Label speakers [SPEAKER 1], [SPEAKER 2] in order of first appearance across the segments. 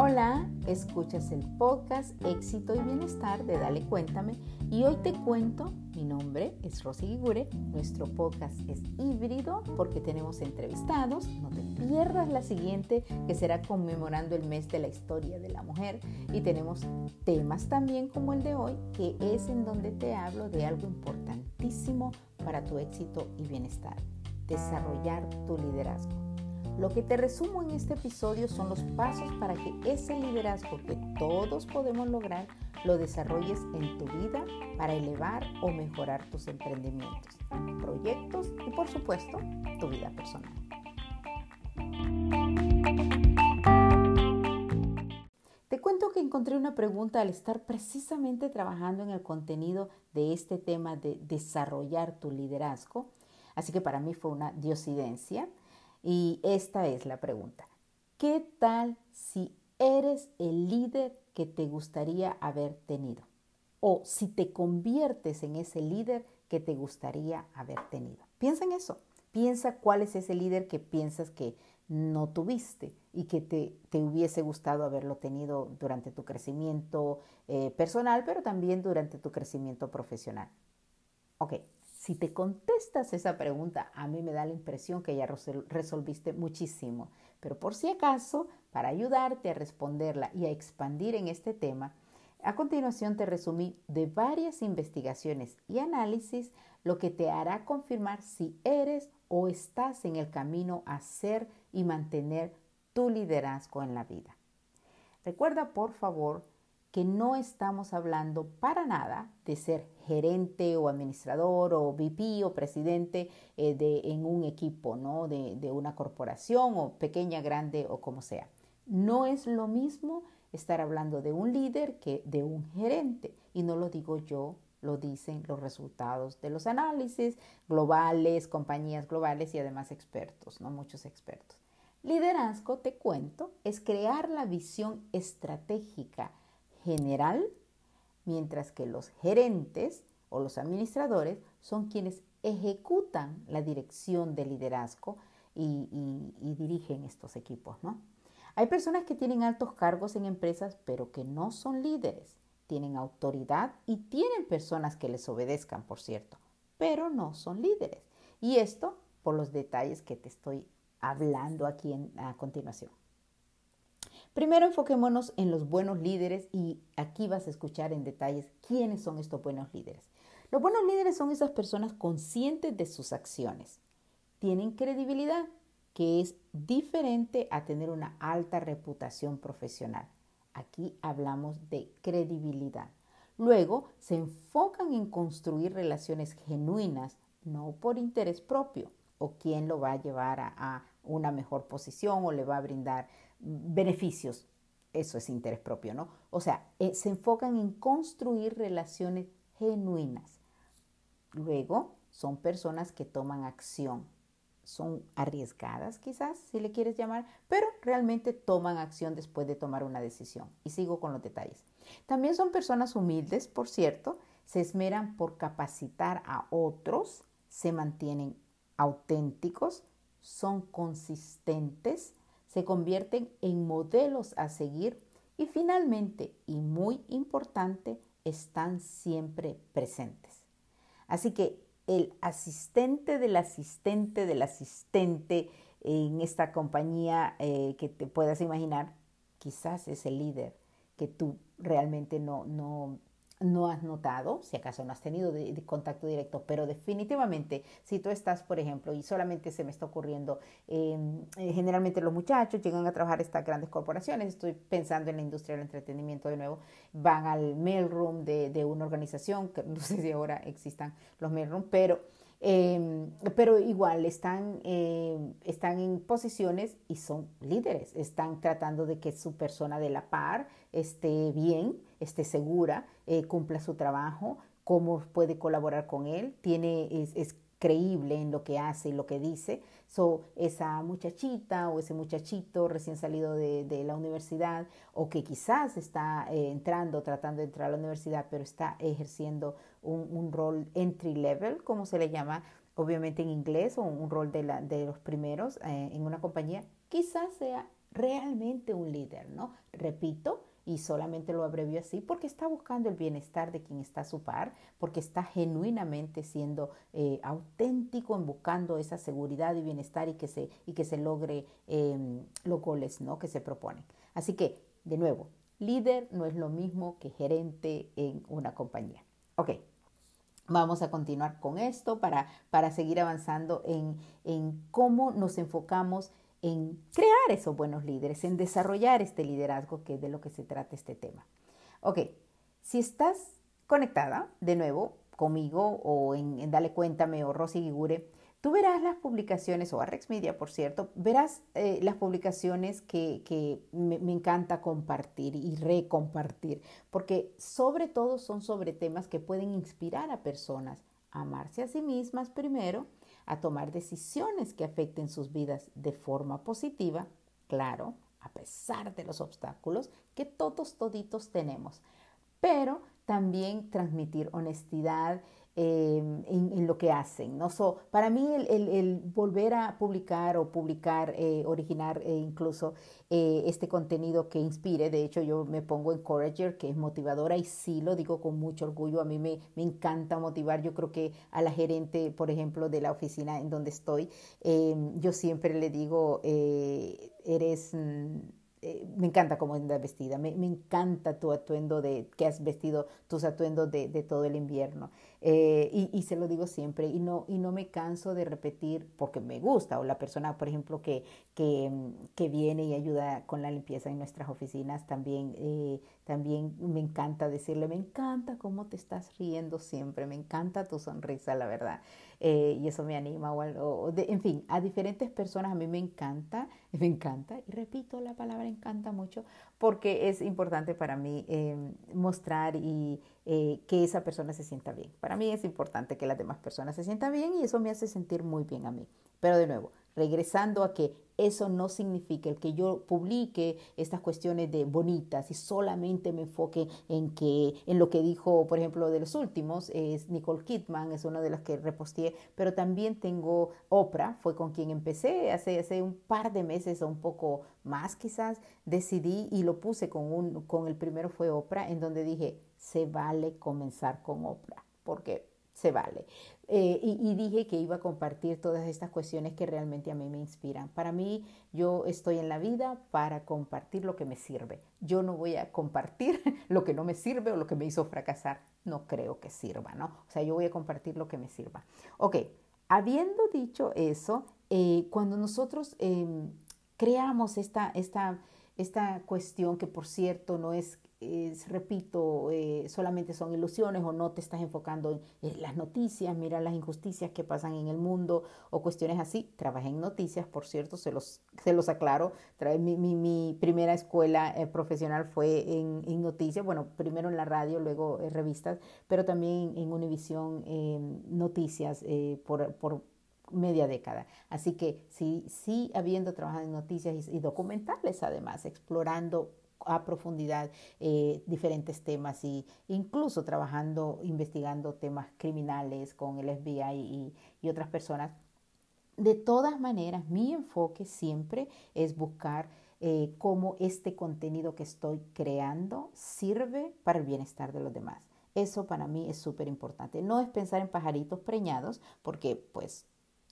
[SPEAKER 1] Hola, escuchas el podcast Éxito y Bienestar de Dale Cuéntame y hoy te cuento, mi nombre es Rosy Guigure, nuestro podcast es híbrido porque tenemos entrevistados, no te pierdas la siguiente que será conmemorando el mes de la historia de la mujer y tenemos temas también como el de hoy que es en donde te hablo de algo importantísimo para tu éxito y bienestar, desarrollar tu liderazgo. Lo que te resumo en este episodio son los pasos para que ese liderazgo que todos podemos lograr lo desarrolles en tu vida para elevar o mejorar tus emprendimientos, proyectos y por supuesto tu vida personal. Te cuento que encontré una pregunta al estar precisamente trabajando en el contenido de este tema de desarrollar tu liderazgo, así que para mí fue una diosidencia y esta es la pregunta. ¿Qué tal si eres el líder que te gustaría haber tenido? O si te conviertes en ese líder que te gustaría haber tenido. Piensa en eso. Piensa cuál es ese líder que piensas que no tuviste y que te, te hubiese gustado haberlo tenido durante tu crecimiento eh, personal, pero también durante tu crecimiento profesional. Ok, si te contestas esa pregunta, a mí me da la impresión que ya resolviste muchísimo. Pero por si acaso, para ayudarte a responderla y a expandir en este tema, a continuación te resumí de varias investigaciones y análisis lo que te hará confirmar si eres o estás en el camino a ser y mantener tu liderazgo en la vida. Recuerda por favor que no estamos hablando para nada de ser gerente o administrador o VP o presidente eh, de, en un equipo, ¿no? De, de una corporación o pequeña, grande o como sea. No es lo mismo estar hablando de un líder que de un gerente. Y no lo digo yo, lo dicen los resultados de los análisis globales, compañías globales y además expertos, ¿no? Muchos expertos. Liderazgo, te cuento, es crear la visión estratégica general, mientras que los gerentes o los administradores son quienes ejecutan la dirección de liderazgo y, dirigen estos equipos, ¿no? Hay personas que tienen altos cargos en empresas, pero que no son líderes. Tienen autoridad y tienen personas que les obedezcan, por cierto, pero no son líderes. Y esto por los detalles que te estoy hablando aquí a continuación. Primero enfoquémonos en los buenos líderes y aquí vas a escuchar en detalles quiénes son estos buenos líderes. Los buenos líderes son esas personas conscientes de sus acciones. Tienen credibilidad, que es diferente a tener una alta reputación profesional. Aquí hablamos de credibilidad. Luego se enfocan en construir relaciones genuinas, no por interés propio o quién lo va a llevar a, a una mejor posición o le va a brindar beneficios. Eso es interés propio, ¿no? O sea, eh, se enfocan en construir relaciones genuinas. Luego, son personas que toman acción. Son arriesgadas quizás, si le quieres llamar, pero realmente toman acción después de tomar una decisión. Y sigo con los detalles. También son personas humildes, por cierto, se esmeran por capacitar a otros, se mantienen auténticos, son consistentes, se convierten en modelos a seguir y finalmente, y muy importante, están siempre presentes. Así que el asistente del asistente del asistente en esta compañía eh, que te puedas imaginar, quizás es el líder que tú realmente no, no, no has notado, si acaso no has tenido contacto directo, pero definitivamente si tú estás, por ejemplo, y solamente se me está ocurriendo, em, eh, generalmente los muchachos llegan a trabajar estas grandes corporaciones, estoy pensando en la industria del entretenimiento de nuevo, van al mailroom de, de una organización, que no sé si ahora existan los mailroom, pero Em, pero igual están, em, están en posiciones y son líderes, están tratando de que su persona de la par esté bien, esté segura, eh, cumpla su trabajo, cómo puede colaborar con él, tiene, es creíble en lo que hace y lo que dice. So, esa muchachita o ese muchachito recién salido de, la universidad o que quizás está eh, entrando, tratando de entrar a la universidad, pero está ejerciendo un, rol entry level, como se le llama, obviamente en inglés, o un rol de, la, de los primeros eh, en una compañía, quizás sea realmente un líder, ¿no? Repito, y solamente lo abrevio así porque está buscando el bienestar de quien está a su par, porque está genuinamente siendo eh, auténtico en buscando esa seguridad y bienestar y que se, y que se logre em, los goles ¿no? que se proponen. Así que, de nuevo, líder no es lo mismo que gerente en una compañía. Ok, Vamos a continuar con esto para, para seguir avanzando en, en cómo nos enfocamos en crear esos buenos líderes, en desarrollar este liderazgo, que es de lo que se trata este tema. Ok, si estás conectada de nuevo conmigo o en, Dale Cuéntame o Rosy Gigure, tú verás las publicaciones, o Arrex Media, por cierto, verás eh, las publicaciones que, me, me, encanta compartir y recompartir, porque sobre todo son sobre temas que pueden inspirar a personas a amarse a sí mismas primero, a tomar decisiones que afecten sus vidas de forma positiva, claro, a pesar de los obstáculos que todos toditos tenemos, pero también transmitir honestidad, Em, en, lo que hacen. ¿no? para mí el, volver a publicar o publicar, eh, originar eh, incluso eh, este contenido que inspire, de hecho yo me pongo encourager, que es motivadora y sí lo digo con mucho orgullo, a mí me, me encanta motivar, yo creo que a la gerente, por ejemplo, de la oficina en donde estoy, em, yo siempre le digo, eres... Mm, eh, me encanta cómo andas vestida, me, encanta tu atuendo de que has vestido tus atuendos de, todo el invierno. Eh, y, se lo digo siempre, y no, y no me canso de repetir porque me gusta, o la persona, por ejemplo, que, que, viene y ayuda con la limpieza en nuestras oficinas, también, eh, también me encanta decirle, me encanta cómo te estás riendo siempre, me encanta tu sonrisa, la verdad. Y eso me anima, o, en fin, a diferentes personas a mí me encanta, me encanta, y repito la palabra encanta mucho porque es importante para mí em, mostrar y eh, que esa persona se sienta bien. Para mí es importante que las demás personas se sientan bien y eso me hace sentir muy bien a mí. Pero de nuevo, regresando a que eso no significa el que yo publique estas cuestiones de bonitas y solamente me enfoque en que en lo que dijo, por ejemplo, de los últimos es Nicole Kidman, es una de las que reposteé, pero también tengo Oprah, fue con quien empecé hace, hace un par de meses o un poco más quizás, decidí y lo puse con un con el primero fue Oprah en donde dije, se vale comenzar con Oprah, porque se vale. Eh, y, dije que iba a compartir todas estas cuestiones que realmente a mí me inspiran. Para mí, yo estoy en la vida para compartir lo que me sirve. Yo no voy a compartir lo que no me sirve o lo que me hizo fracasar. No creo que sirva, ¿no? O sea, yo voy a compartir lo que me sirva. Ok, habiendo dicho eso, eh, cuando nosotros em, creamos esta, esta, esta cuestión, que por cierto no es repito, eh, solamente son ilusiones o no te estás enfocando en las noticias, mira las injusticias que pasan en el mundo o cuestiones así. Trabajé en noticias, por cierto, se los, se los aclaro. Mi, mi, primera escuela eh, profesional fue en, en, noticias, bueno, primero en la radio, luego en revistas, pero también en Univisión Noticias eh, por, por media década. Así que sí, sí habiendo trabajado en noticias y documentales además, explorando a profundidad eh, diferentes temas y incluso trabajando, investigando temas criminales con el FBI y, otras personas. De todas maneras, mi enfoque siempre es buscar eh, cómo este contenido que estoy creando sirve para el bienestar de los demás. Eso para mí es súper importante. No es pensar en pajaritos preñados, porque pues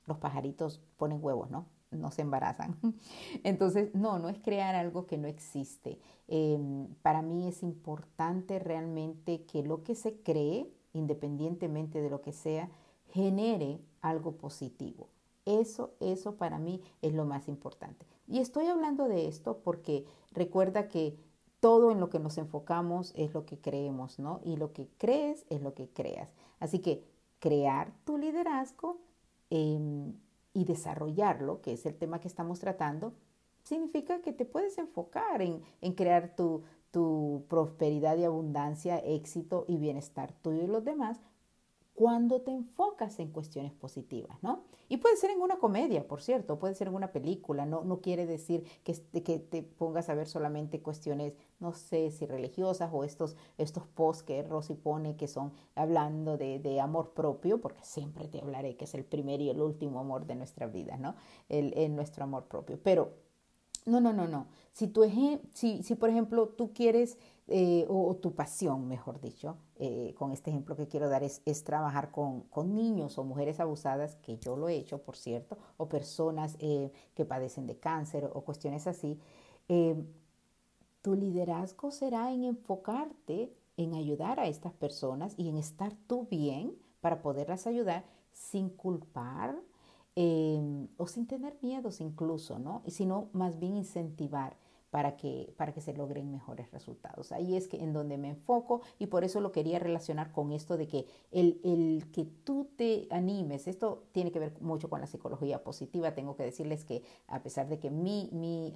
[SPEAKER 1] los pajaritos ponen huevos, ¿no? No se embarazan. Entonces, no, no es crear algo que no existe. Em, para mí es importante realmente que lo que se cree, independientemente de lo que sea, genere algo positivo. Eso, eso para mí es lo más importante. Y estoy hablando de esto porque recuerda que todo en lo que nos enfocamos es lo que creemos, ¿no? Y lo que crees es lo que creas. Así que crear tu liderazgo eh, y desarrollarlo, que es el tema que estamos tratando, significa que te puedes enfocar en, crear tu, tu prosperidad y abundancia, éxito y bienestar tuyo y los demás cuando te enfocas en cuestiones positivas, ¿no? Y puede ser en una comedia, por cierto, puede ser en una película, no, no quiere decir que, que te pongas a ver solamente cuestiones, no sé si religiosas o estos, estos posts que Rosy pone que son hablando de, de, amor propio, porque siempre te hablaré que es el primer y el último amor de nuestra vida, ¿no? El, nuestro amor propio. Pero No, no, no, no. Si, tu si, si por ejemplo tú quieres, eh, o, tu pasión, mejor dicho, eh, con este ejemplo que quiero dar, es, trabajar con, niños o mujeres abusadas, que yo lo he hecho, por cierto, o personas eh, que padecen de cáncer o cuestiones así, tu liderazgo será en enfocarte en ayudar a estas personas y en estar tú bien para poderlas ayudar sin culpar, o sin tener miedos incluso, ¿no? Sino más bien incentivar para que, para que se logren mejores resultados. Ahí es que en donde me enfoco y por eso lo quería relacionar con esto de que el, el, que tú te animes, esto tiene que ver mucho con la psicología positiva. Tengo que decirles que a pesar de que mi, mi,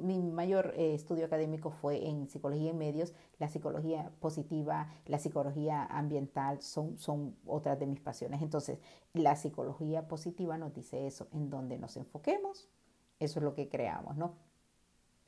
[SPEAKER 1] mi mayor eh, estudio académico fue en psicología y medios, la psicología positiva, la psicología ambiental son, son otras de mis pasiones. Entonces, la psicología positiva nos dice eso, en donde nos enfoquemos, eso es lo que creamos, ¿no?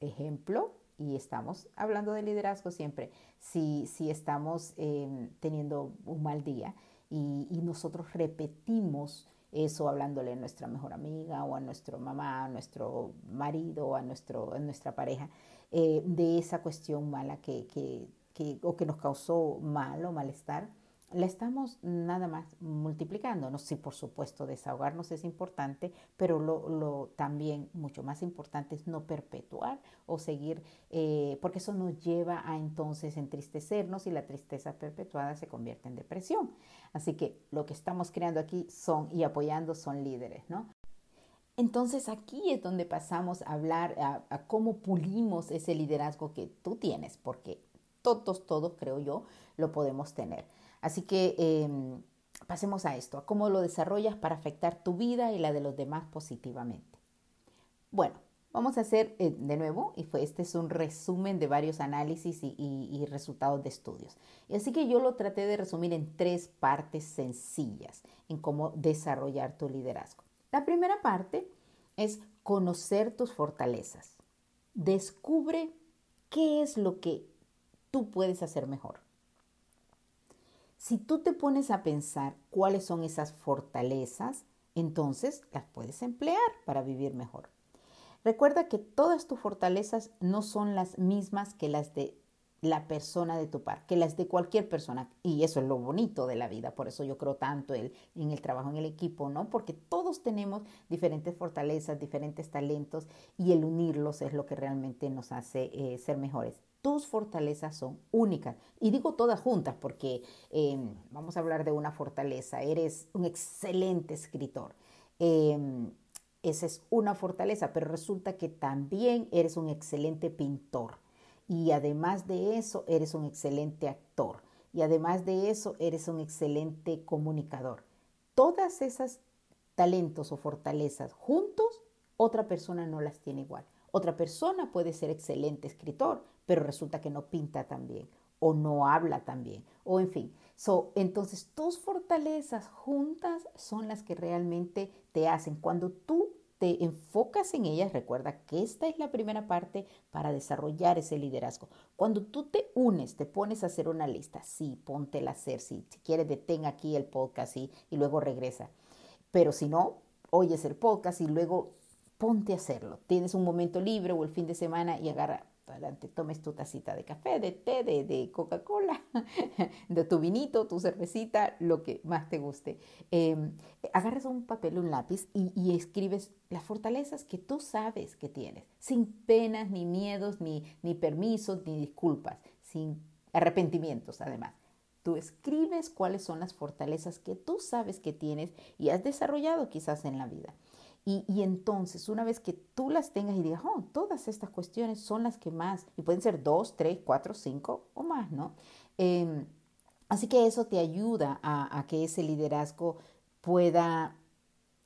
[SPEAKER 1] Ejemplo, y estamos hablando de liderazgo siempre, si, si estamos em, teniendo un mal día y, nosotros repetimos eso hablándole a nuestra mejor amiga o a nuestro mamá, a nuestro marido, a, nuestro, a nuestra pareja, eh, de esa cuestión mala que, que, que, o que nos causó mal o malestar, la estamos nada más multiplicando. Sí, por supuesto, desahogarnos es importante, pero lo, también mucho más importante es no perpetuar o seguir, eh, porque eso nos lleva a entonces entristecernos y la tristeza perpetuada se convierte en depresión. Así que lo que estamos creando aquí son y apoyando son líderes, ¿no? Entonces aquí es donde pasamos a hablar a cómo pulimos ese liderazgo que tú tienes, porque todos, todos creo yo, lo podemos tener. Así que em, pasemos a esto, a cómo lo desarrollas para afectar tu vida y la de los demás positivamente. Bueno, vamos a hacer eh, de nuevo, y fue, este es un resumen de varios análisis y, y resultados de estudios. Y así que yo lo traté de resumir en tres partes sencillas en cómo desarrollar tu liderazgo. La primera parte es conocer tus fortalezas. Descubre qué es lo que tú puedes hacer mejor. Si tú te pones a pensar cuáles son esas fortalezas, entonces las puedes emplear para vivir mejor. Recuerda que todas tus fortalezas no son las mismas que las de la persona de tu par, que las de cualquier persona. Y eso es lo bonito de la vida. Por eso yo creo tanto en el trabajo en el equipo, ¿no? Porque todos tenemos diferentes fortalezas, diferentes talentos y el unirlos es lo que realmente nos hace eh, ser mejores. Tus fortalezas son únicas. Y digo todas juntas porque em, vamos a hablar de una fortaleza. Eres un excelente escritor. Em, esa es una fortaleza, pero resulta que también eres un excelente pintor y además de eso, eres un excelente actor. Y además de eso, eres un excelente comunicador. Todas esas talentos o fortalezas juntos, otra persona no las tiene igual. Otra persona puede ser excelente escritor, pero resulta que no pinta tan bien o no habla tan bien o en fin. So, entonces tus fortalezas juntas son las que realmente te hacen. Cuando tú te enfocas en ellas, recuerda que esta es la primera parte para desarrollar ese liderazgo. Cuando tú te unes, te pones a hacer una lista, sí, ponte a hacer, sí, si quieres detén aquí el podcast y luego regresa. Pero si no, oyes el podcast y luego ponte a hacerlo. Tienes un momento libre o el fin de semana y agarra adelante, tomes tu tacita de café, de té, de, Coca-Cola, de tu vinito, tu cervecita, lo que más te guste. Em, agarras un papel, un lápiz y, escribes las fortalezas que tú sabes que tienes, sin penas, ni miedos, ni, ni permisos, ni disculpas, sin arrepentimientos además. Tú escribes cuáles son las fortalezas que tú sabes que tienes y has desarrollado quizás en la vida. Y, entonces, una vez que tú las tengas y digas, oh, todas estas cuestiones son las que más, y pueden ser dos, tres, cuatro, cinco o más, ¿no? Em, así que eso te ayuda a, que ese liderazgo pueda,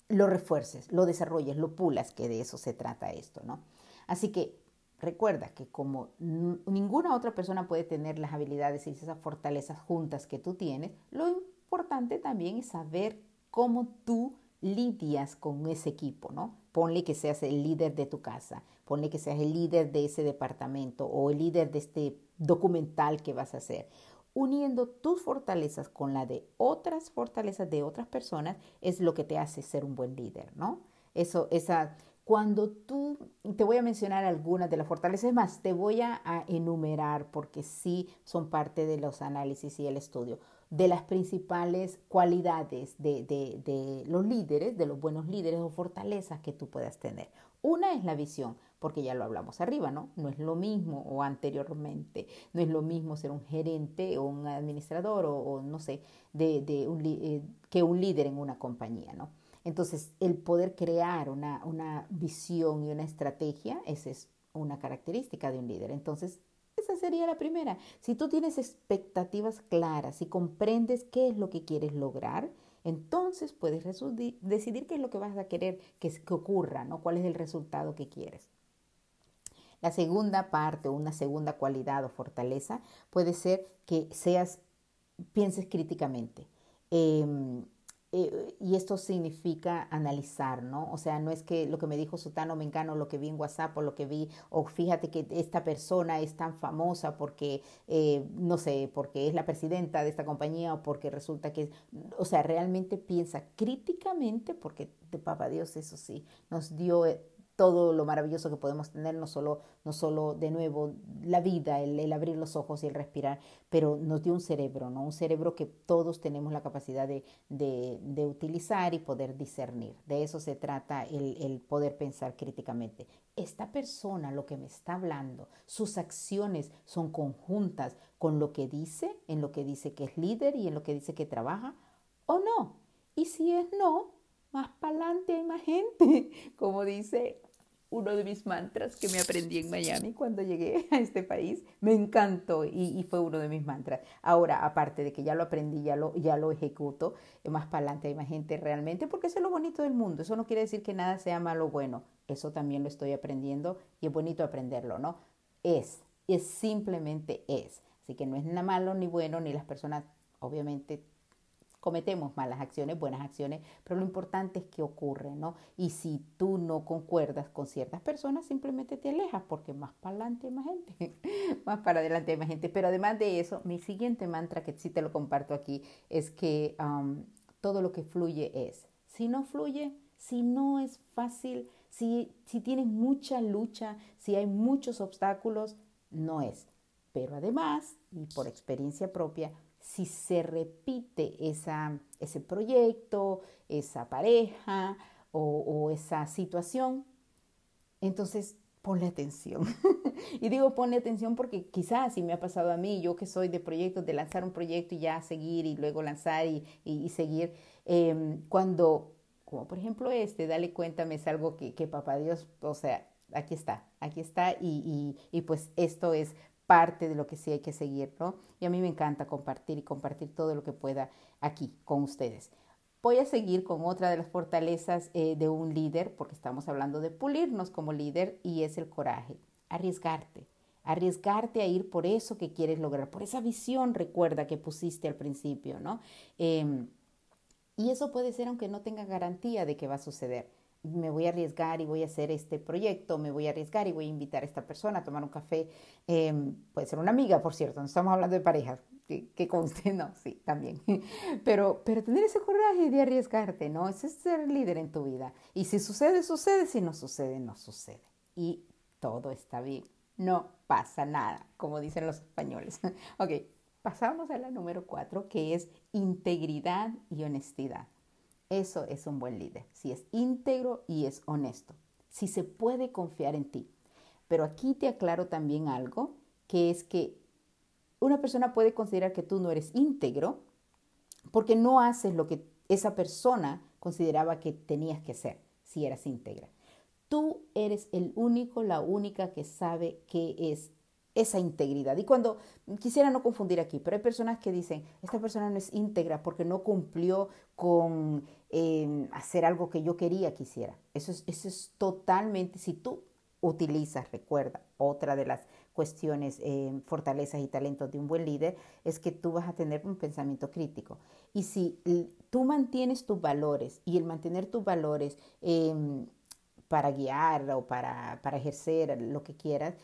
[SPEAKER 1] lo refuerces, lo desarrolles, lo pulas, que de eso se trata esto, ¿no? Así que recuerda que como ninguna otra persona puede tener las habilidades y esas fortalezas juntas que tú tienes, lo importante también es saber cómo tú lidias con ese equipo, ¿no? Ponle que seas el líder de tu casa, ponle que seas el líder de ese departamento o el líder de este documental que vas a hacer. Uniendo tus fortalezas con la de otras fortalezas de otras personas es lo que te hace ser un buen líder, ¿no? Eso, esa, Cuando tú, te voy a mencionar algunas de las fortalezas, más, te voy a, enumerar porque sí son parte de los análisis y el estudio, de las principales cualidades de, de los líderes, de los buenos líderes o fortalezas que tú puedas tener. Una es la visión, porque ya lo hablamos arriba, ¿no? No es lo mismo o anteriormente, no es lo mismo ser un gerente o un administrador o, no sé, de, de un, eh, que un líder en una compañía, ¿no? Entonces, el poder crear una, una visión y una estrategia, esa es una característica de un líder. Entonces, esa sería la primera. Si tú tienes expectativas claras, si comprendes qué es lo que quieres lograr, entonces puedes decidir qué es lo que vas a querer que, que ocurra, ¿no? ¿Cuál es el resultado que quieres? La segunda parte una segunda cualidad o fortaleza puede ser que seas, pienses críticamente. Em, eh, y esto significa analizar, ¿no? O sea, no es que lo que me dijo Sutano Mencano, lo que vi en WhatsApp o lo que vi, o fíjate que esta persona es tan famosa porque, eh, no sé, porque es la presidenta de esta compañía o porque resulta que, o sea, realmente piensa críticamente, porque de Papá Dios, eso sí, nos dio eh, todo lo maravilloso que podemos tener, no solo, no solo de nuevo la vida, el, abrir los ojos y el respirar, pero nos dio un cerebro, ¿no? Un cerebro que todos tenemos la capacidad de, de, utilizar y poder discernir. De eso se trata el, el poder pensar críticamente. Esta persona, lo que me está hablando, sus acciones son conjuntas con lo que dice, en lo que dice que es líder y en lo que dice que trabaja, o no. Y si es no, más para adelante hay más gente, como dice uno de mis mantras que me aprendí en Miami cuando llegué a este país. Me encantó y, fue uno de mis mantras. Ahora, aparte de que ya lo aprendí, ya lo, ya lo ejecuto, eh, más para adelante hay más gente realmente, porque eso es lo bonito del mundo. Eso no quiere decir que nada sea malo o bueno. Eso también lo estoy aprendiendo y es bonito aprenderlo, ¿no? Es, es simplemente es. Así que no es nada malo ni bueno, ni las personas obviamente cometemos malas acciones, buenas acciones, pero lo importante es que ocurre, ¿no? Y si tú no concuerdas con ciertas personas, simplemente te alejas porque más para adelante hay más gente, más para adelante hay más gente. Pero además de eso, mi siguiente mantra, que sí te lo comparto aquí, es que todo lo que fluye es. Si no fluye, si no es fácil, si, si tienes mucha lucha, si hay muchos obstáculos, no es. Pero además, y por experiencia propia, si se repite esa, ese proyecto, esa pareja o, esa situación, entonces ponle atención. y digo ponle atención porque quizás si me ha pasado a mí, yo que soy de proyectos, de lanzar un proyecto y ya seguir y luego lanzar y, seguir, em, cuando, como por ejemplo este, dale cuéntame, es algo que, que papá Dios, o sea, aquí está, aquí está y, y, pues esto es parte de lo que sí hay que seguir, ¿no? Y a mí me encanta compartir y compartir todo lo que pueda aquí con ustedes. Voy a seguir con otra de las fortalezas eh, de un líder, porque estamos hablando de pulirnos como líder, y es el coraje, arriesgarte, arriesgarte a ir por eso que quieres lograr, por esa visión, recuerda, que pusiste al principio, ¿no? Em, y eso puede ser aunque no tenga garantía de que va a suceder me voy a arriesgar y voy a hacer este proyecto, me voy a arriesgar y voy a invitar a esta persona a tomar un café. Em, puede ser una amiga, por cierto, no estamos hablando de parejas, que, conste, no, sí, también. Pero, pero tener ese coraje de arriesgarte, ¿no? Es ser líder en tu vida. Y si sucede, sucede, si no sucede, no sucede. Y todo está bien, no pasa nada, como dicen los españoles. ok, pasamos a la número cuatro, que es integridad y honestidad. Eso es un buen líder, si es íntegro y es honesto, si se puede confiar en ti. Pero aquí te aclaro también algo, que es que una persona puede considerar que tú no eres íntegro porque no haces lo que esa persona consideraba que tenías que hacer si eras íntegra. Tú eres el único, la única que sabe qué es esa integridad. Y cuando quisiera no confundir aquí, pero hay personas que dicen, esta persona no es íntegra porque no cumplió con eh, hacer algo que yo quería que hiciera. Eso es, eso es totalmente, si tú utilizas, recuerda, otra de las cuestiones, eh, fortalezas y talentos de un buen líder es que tú vas a tener un pensamiento crítico. Y si tú mantienes tus valores y el mantener tus valores em, para guiar o para, para ejercer lo que quieras,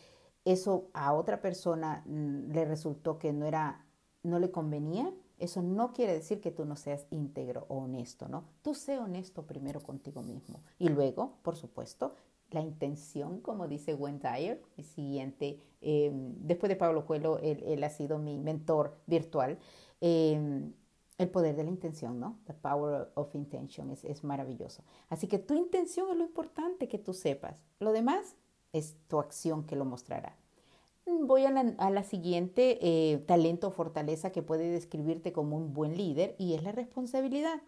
[SPEAKER 1] eso a otra persona mm, le resultó que no era, no le convenía, eso no quiere decir que tú no seas íntegro o honesto, ¿no? Tú sé honesto primero contigo mismo y luego, por supuesto, la intención, como dice Gwen el siguiente, em, después de Pablo Coelho, él, ha sido mi mentor virtual. Em, el poder de la intención, ¿no? The power of intention es, es, maravilloso. Así que tu intención es lo importante que tú sepas. Lo demás es tu acción que lo mostrará. Voy a la, siguiente eh, talento o fortaleza que puede describirte como un buen líder y es la responsabilidad.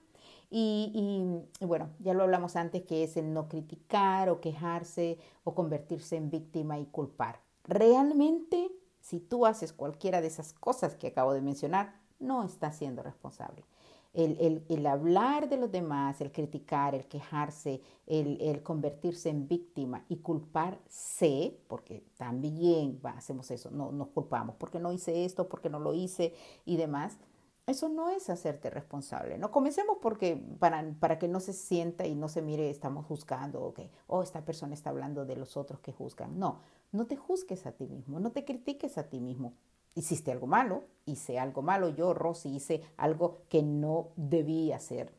[SPEAKER 1] Y, bueno, ya lo hablamos antes, que es el no criticar o quejarse o convertirse en víctima y culpar. Realmente, si tú haces cualquiera de esas cosas que acabo de mencionar, no estás siendo responsable. El, hablar de los demás, el criticar, el quejarse, el, convertirse en víctima y culparse, porque también hacemos eso, no nos culpamos, porque no hice esto, porque no lo hice y demás, eso no es hacerte responsable, ¿no? Comencemos porque para, para que no se sienta y no se mire, estamos juzgando, o que, oh, esta persona está hablando de los otros que juzgan. No, no te juzgues a ti mismo, no te critiques a ti mismo. Hiciste algo malo, hice algo malo, yo, Rosy, hice algo que no debía hacer,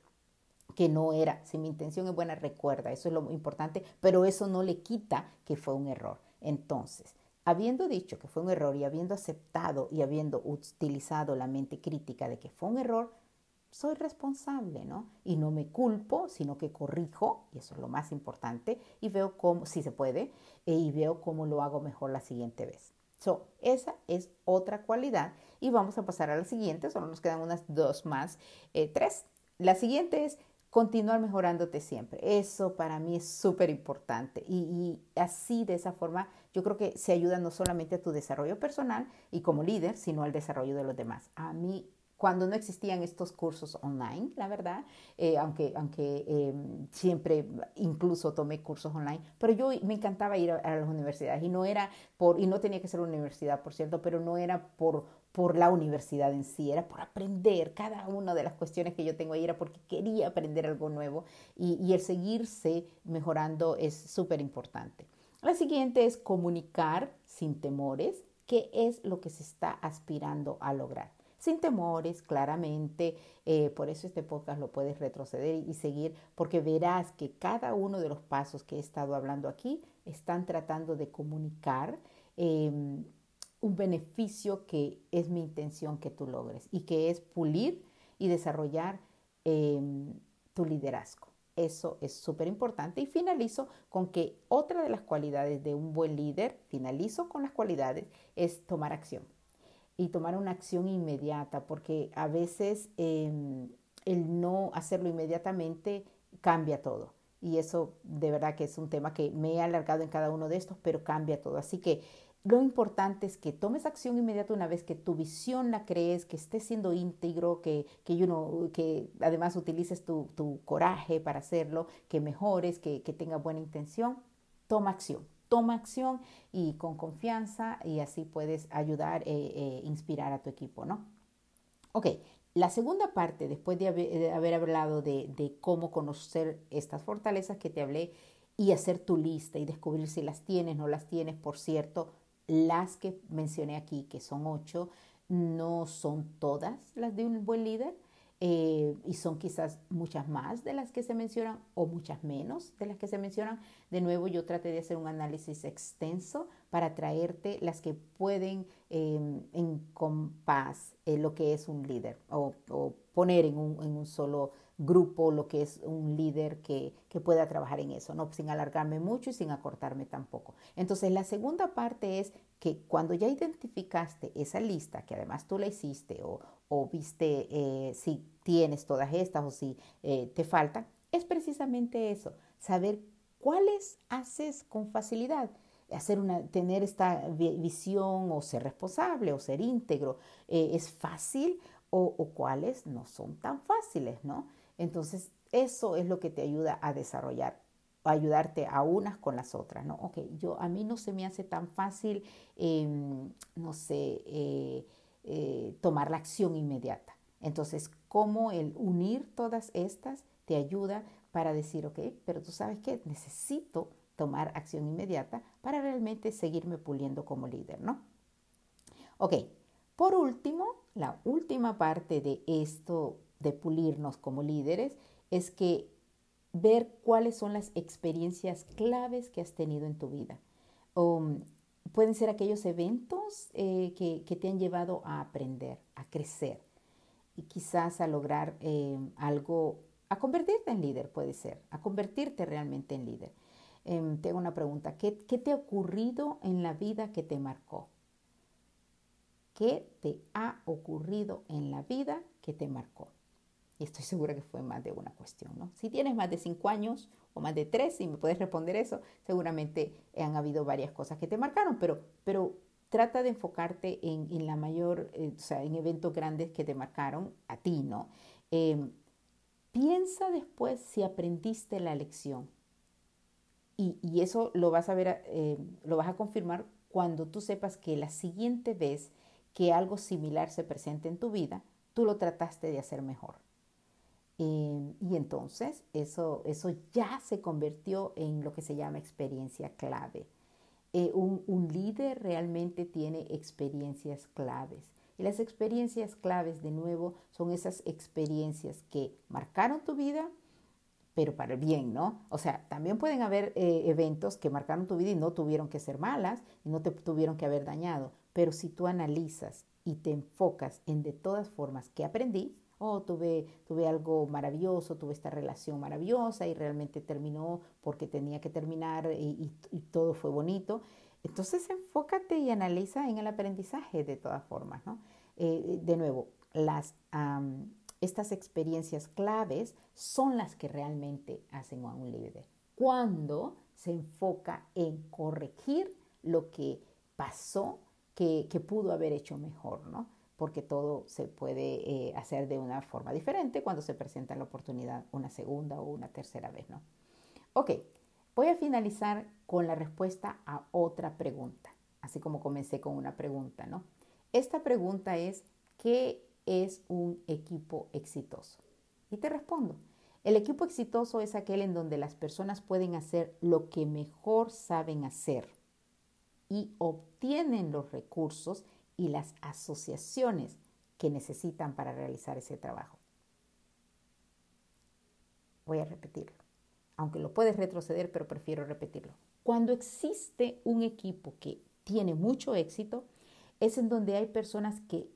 [SPEAKER 1] que no era. Si mi intención es buena, recuerda, eso es lo importante, pero eso no le quita que fue un error. Entonces, habiendo dicho que fue un error y habiendo aceptado y habiendo utilizado la mente crítica de que fue un error, soy responsable, ¿no? Y no me culpo, sino que corrijo, y eso es lo más importante, y veo cómo, si se puede, eh, y veo cómo lo hago mejor la siguiente vez. So, esa es otra cualidad. Y vamos a pasar a la siguiente, solo nos quedan unas dos más, eh, tres. La siguiente es continuar mejorándote siempre. Eso para mí es súper importante y, así de esa forma yo creo que se ayuda no solamente a tu desarrollo personal y como líder, sino al desarrollo de los demás. A mí cuando no existían estos cursos online, la verdad, eh, aunque, aunque em, siempre incluso tomé cursos online, pero yo me encantaba ir a, a, las universidades y no era por, y no tenía que ser una universidad, por cierto, pero no era por, por la universidad en sí, era por aprender cada una de las cuestiones que yo tengo ahí, era porque quería aprender algo nuevo y, el seguirse mejorando es súper importante. La siguiente es comunicar sin temores qué es lo que se está aspirando a lograr. Sin temores, claramente, eh, por eso este podcast lo puedes retroceder y seguir, porque verás que cada uno de los pasos que he estado hablando aquí están tratando de comunicar. Em, un beneficio que es mi intención que tú logres y que es pulir y desarrollar em, tu liderazgo. Eso es súper importante. Y finalizo con que otra de las cualidades de un buen líder, finalizo con las cualidades, es tomar acción. Y tomar una acción inmediata, porque a veces em, el no hacerlo inmediatamente cambia todo. Y eso de verdad que es un tema que me he alargado en cada uno de estos, pero cambia todo. Así que lo importante es que tomes acción inmediata una vez que tu visión la crees, que estés siendo íntegro, que, que, que además utilices tu, coraje para hacerlo, que mejores, que, que buena intención. Toma acción, toma acción y con confianza y así puedes ayudar e eh, inspirar a tu equipo, ¿no? Ok, la segunda parte, después de haber, hablado de, de cómo conocer estas fortalezas que te hablé y hacer tu lista y descubrir si las tienes, no las tienes, por cierto, las que mencioné aquí, que son ocho, no son todas las de un buen líder eh, y son quizás muchas más de las que se mencionan o muchas menos de las que se mencionan. De nuevo, yo traté de hacer un análisis extenso para traerte las que pueden eh, en compás eh, lo que es un líder o, poner en un, en un solo grupo, lo que es un líder que, pueda trabajar en eso, ¿no? sin alargarme mucho y sin acortarme tampoco. Entonces, la segunda parte es que cuando ya identificaste esa lista, que además tú la hiciste o, viste eh, si tienes todas estas o si eh, te faltan, es precisamente eso, saber cuáles haces con facilidad. Hacer una, tener esta visión o ser responsable o ser íntegro, eh, es fácil o, o cuáles no son tan fáciles, ¿no? Entonces, eso es lo que te ayuda a desarrollar, ayudarte a unas con las otras, ¿no? Ok, yo, a mí no se me hace tan fácil, em, no sé, eh, eh, tomar la acción inmediata. Entonces, cómo el unir todas estas te ayuda para decir, ok, pero tú sabes que necesito tomar acción inmediata para realmente seguirme puliendo como líder, ¿no? Ok, por último, la última parte de esto de pulirnos como líderes es que ver cuáles son las experiencias claves que has tenido en tu vida. O, mm, pueden ser aquellos eventos eh, que, te han llevado a aprender, a crecer y quizás a lograr eh, algo, a convertirte en líder puede ser, a convertirte realmente en líder. Em, tengo una pregunta, ¿Qué, ¿qué te ha ocurrido en la vida que te marcó? ¿Qué te ha ocurrido en la vida que te marcó? Y estoy segura que fue más de una cuestión, ¿no? Si tienes más de cinco años o más de tres, y me puedes responder eso, seguramente han habido varias cosas que te marcaron, pero, pero trata de enfocarte en, la mayor, eh, o sea, en eventos grandes que te marcaron a ti, ¿no? Em, piensa después si aprendiste la lección. Y, y eso lo vas a ver, eh, lo vas a confirmar cuando tú sepas que la siguiente vez que algo similar se presente en tu vida, tú lo trataste de hacer mejor. Em, y entonces eso, eso ya se convirtió en lo que se llama experiencia clave. Eh, un, un, líder realmente tiene experiencias claves. Y las experiencias claves, de nuevo, son esas experiencias que marcaron tu vida, pero para el bien, ¿no? O sea, también pueden haber eh, eventos que marcaron tu vida y no tuvieron que ser malas y no te tuvieron que haber dañado. Pero si tú analizas y te enfocas en de todas formas que aprendí, oh, tuve, tuve algo maravilloso, tuve esta relación maravillosa y realmente terminó porque tenía que terminar y, todo fue bonito. Entonces enfócate y analiza en el aprendizaje de todas formas, ¿no? Eh, de nuevo, las, estas experiencias claves son las que realmente hacen a un líder. Cuando se enfoca en corregir lo que pasó, que, que pudo haber hecho mejor, ¿no? Porque todo se puede eh, hacer de una forma diferente cuando se presenta la oportunidad una segunda o una tercera vez, ¿no? Ok, voy a finalizar con la respuesta a otra pregunta, así como comencé con una pregunta, ¿no? Esta pregunta es, ¿qué es un equipo exitoso? Y te respondo, el equipo exitoso es aquel en donde las personas pueden hacer lo que mejor saben hacer y obtienen los recursos y las asociaciones que necesitan para realizar ese trabajo. Voy a repetirlo, aunque lo puedes retroceder, pero prefiero repetirlo. Cuando existe un equipo que tiene mucho éxito, es en donde hay personas que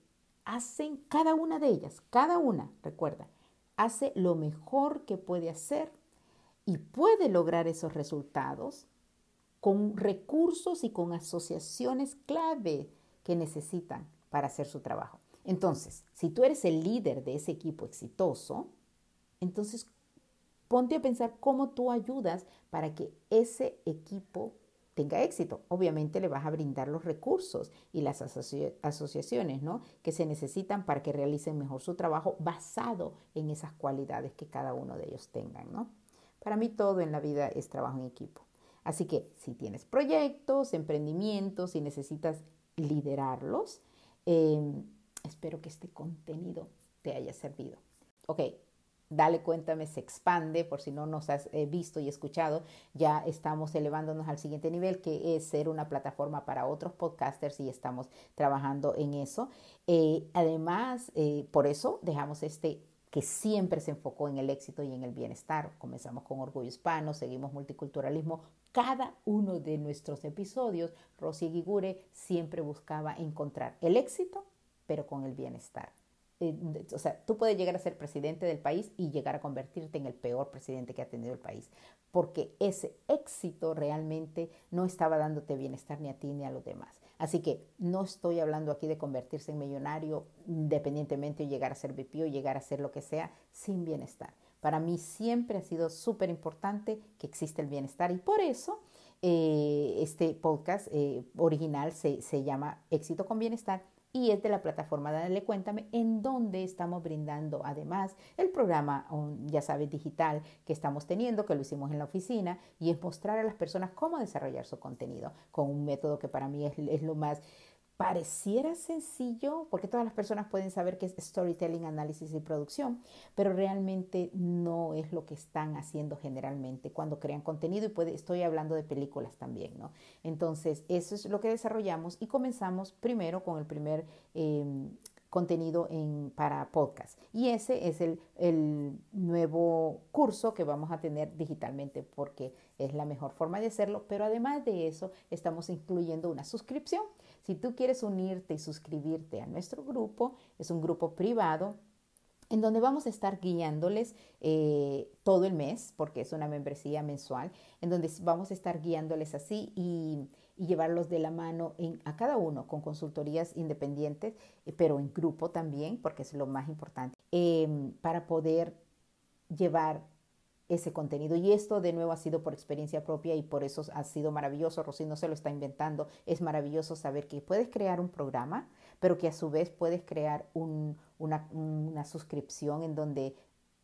[SPEAKER 1] hacen, cada una de ellas, cada una, recuerda, hace lo mejor que puede hacer y puede lograr esos resultados con recursos y con asociaciones clave que necesitan para hacer su trabajo. Entonces, si tú eres el líder de ese equipo exitoso, entonces ponte a pensar cómo tú ayudas para que ese equipo tenga éxito. Obviamente le vas a brindar los recursos y las asociaciones ¿no? que se necesitan para que realicen mejor su trabajo basado en esas cualidades que cada uno de ellos tengan. ¿no? Para mí todo en la vida es trabajo en equipo. Así que si tienes proyectos, emprendimientos y necesitas liderarlos. Em, espero que este contenido te haya servido. Ok, dale cuéntame, se expande, por si no nos has eh, visto y escuchado, ya estamos elevándonos al siguiente nivel, que es ser una plataforma para otros podcasters y estamos trabajando en eso. Eh, además, eh, por eso dejamos este que siempre se enfocó en el éxito y en el bienestar. Comenzamos con Orgullo Hispano, seguimos multiculturalismo. Cada uno de nuestros episodios, Rosy Gigure siempre buscaba encontrar el éxito, pero con el bienestar. Eh, o sea, tú puedes llegar a ser presidente del país y llegar a convertirte en el peor presidente que ha tenido el país, porque ese éxito realmente no estaba dándote bienestar ni a ti ni a los demás. Así que no estoy hablando aquí de convertirse en millonario independientemente o llegar a ser VP o llegar a ser lo que sea sin bienestar. Para mí siempre ha sido súper importante que exista el bienestar y por eso eh, este podcast eh, original se, se llama Éxito con Bienestar y es de la plataforma Dale Cuéntame, en donde estamos brindando además el programa, ya sabes, digital que estamos teniendo, que lo hicimos en la oficina, y es mostrar a las personas cómo desarrollar su contenido con un método que para mí es, es lo más pareciera sencillo, porque todas las personas pueden saber que es storytelling, análisis y producción, pero realmente no es lo que están haciendo generalmente cuando crean contenido y estoy hablando de películas también, ¿no? Entonces, eso es lo que desarrollamos y comenzamos primero con el primer... Em, contenido para podcast. Y ese es el, el, nuevo curso que vamos a tener digitalmente porque es la mejor forma de hacerlo. Pero además de eso, estamos incluyendo una suscripción. Si tú quieres unirte y suscribirte a nuestro grupo, es un grupo privado en donde vamos a estar guiándoles eh, todo el mes, porque es una membresía mensual, en donde vamos a estar guiándoles así y llevarlos de la mano a cada uno con consultorías independientes, eh, pero en grupo también, porque es lo más importante, em, para poder llevar ese contenido. Y esto de nuevo ha sido por experiencia propia y por eso ha sido maravilloso. Rosy no se lo está inventando. Es maravilloso saber que puedes crear un programa, pero que a su vez puedes crear una, una suscripción en donde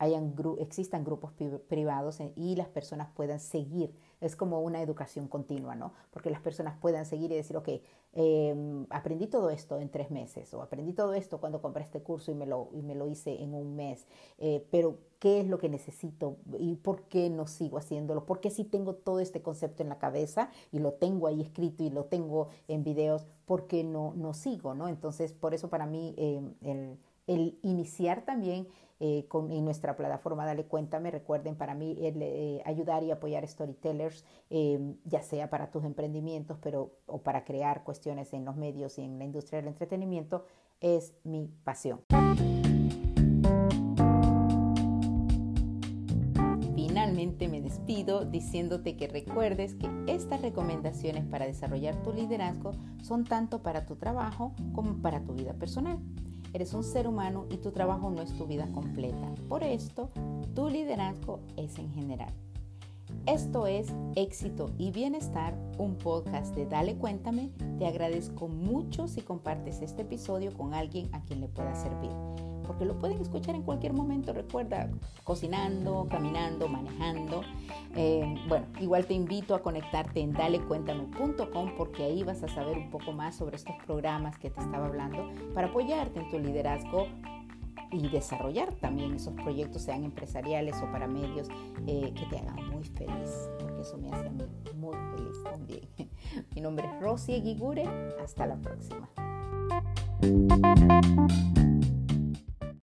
[SPEAKER 1] hayan, existan grupos privados y las personas puedan seguir. Es como una educación continua, ¿no? Porque las personas puedan seguir y decir, ok, em, aprendí todo esto en tres meses o aprendí todo esto cuando compré este curso y me lo, y me lo hice en un mes, eh, pero ¿qué es lo que necesito y por qué no sigo haciéndolo? Porque si tengo todo este concepto en la cabeza y lo tengo ahí escrito y lo tengo en videos, ¿por qué no, no sigo, ¿no? Entonces, por eso para mí em, el, el iniciar también eh, en nuestra plataforma Dale Cuéntame. Recuerden, para mí eh, ayudar y apoyar storytellers, eh, ya sea para tus emprendimientos pero, o para crear cuestiones en los medios y en la industria del entretenimiento, es mi pasión. Finalmente me despido diciéndote que recuerdes que estas recomendaciones para desarrollar tu liderazgo son tanto para tu trabajo como para tu vida personal. Eres un ser humano y tu trabajo no es tu vida completa. Por esto, tu liderazgo es en general. Esto es Éxito y Bienestar, un podcast de Dale Cuéntame. Te agradezco mucho si compartes este episodio con alguien a quien le pueda servir porque lo pueden escuchar en cualquier momento, recuerda, cocinando, caminando, manejando. Eh, bueno, igual te invito a conectarte en dalecuéntame.com porque ahí vas a saber un poco más sobre estos programas que te estaba hablando para apoyarte en tu liderazgo y desarrollar también esos proyectos, sean empresariales o para medios, eh, que te hagan muy feliz, porque eso me hace a mí muy feliz también. Mi nombre es Rosy Eguigure, hasta la próxima.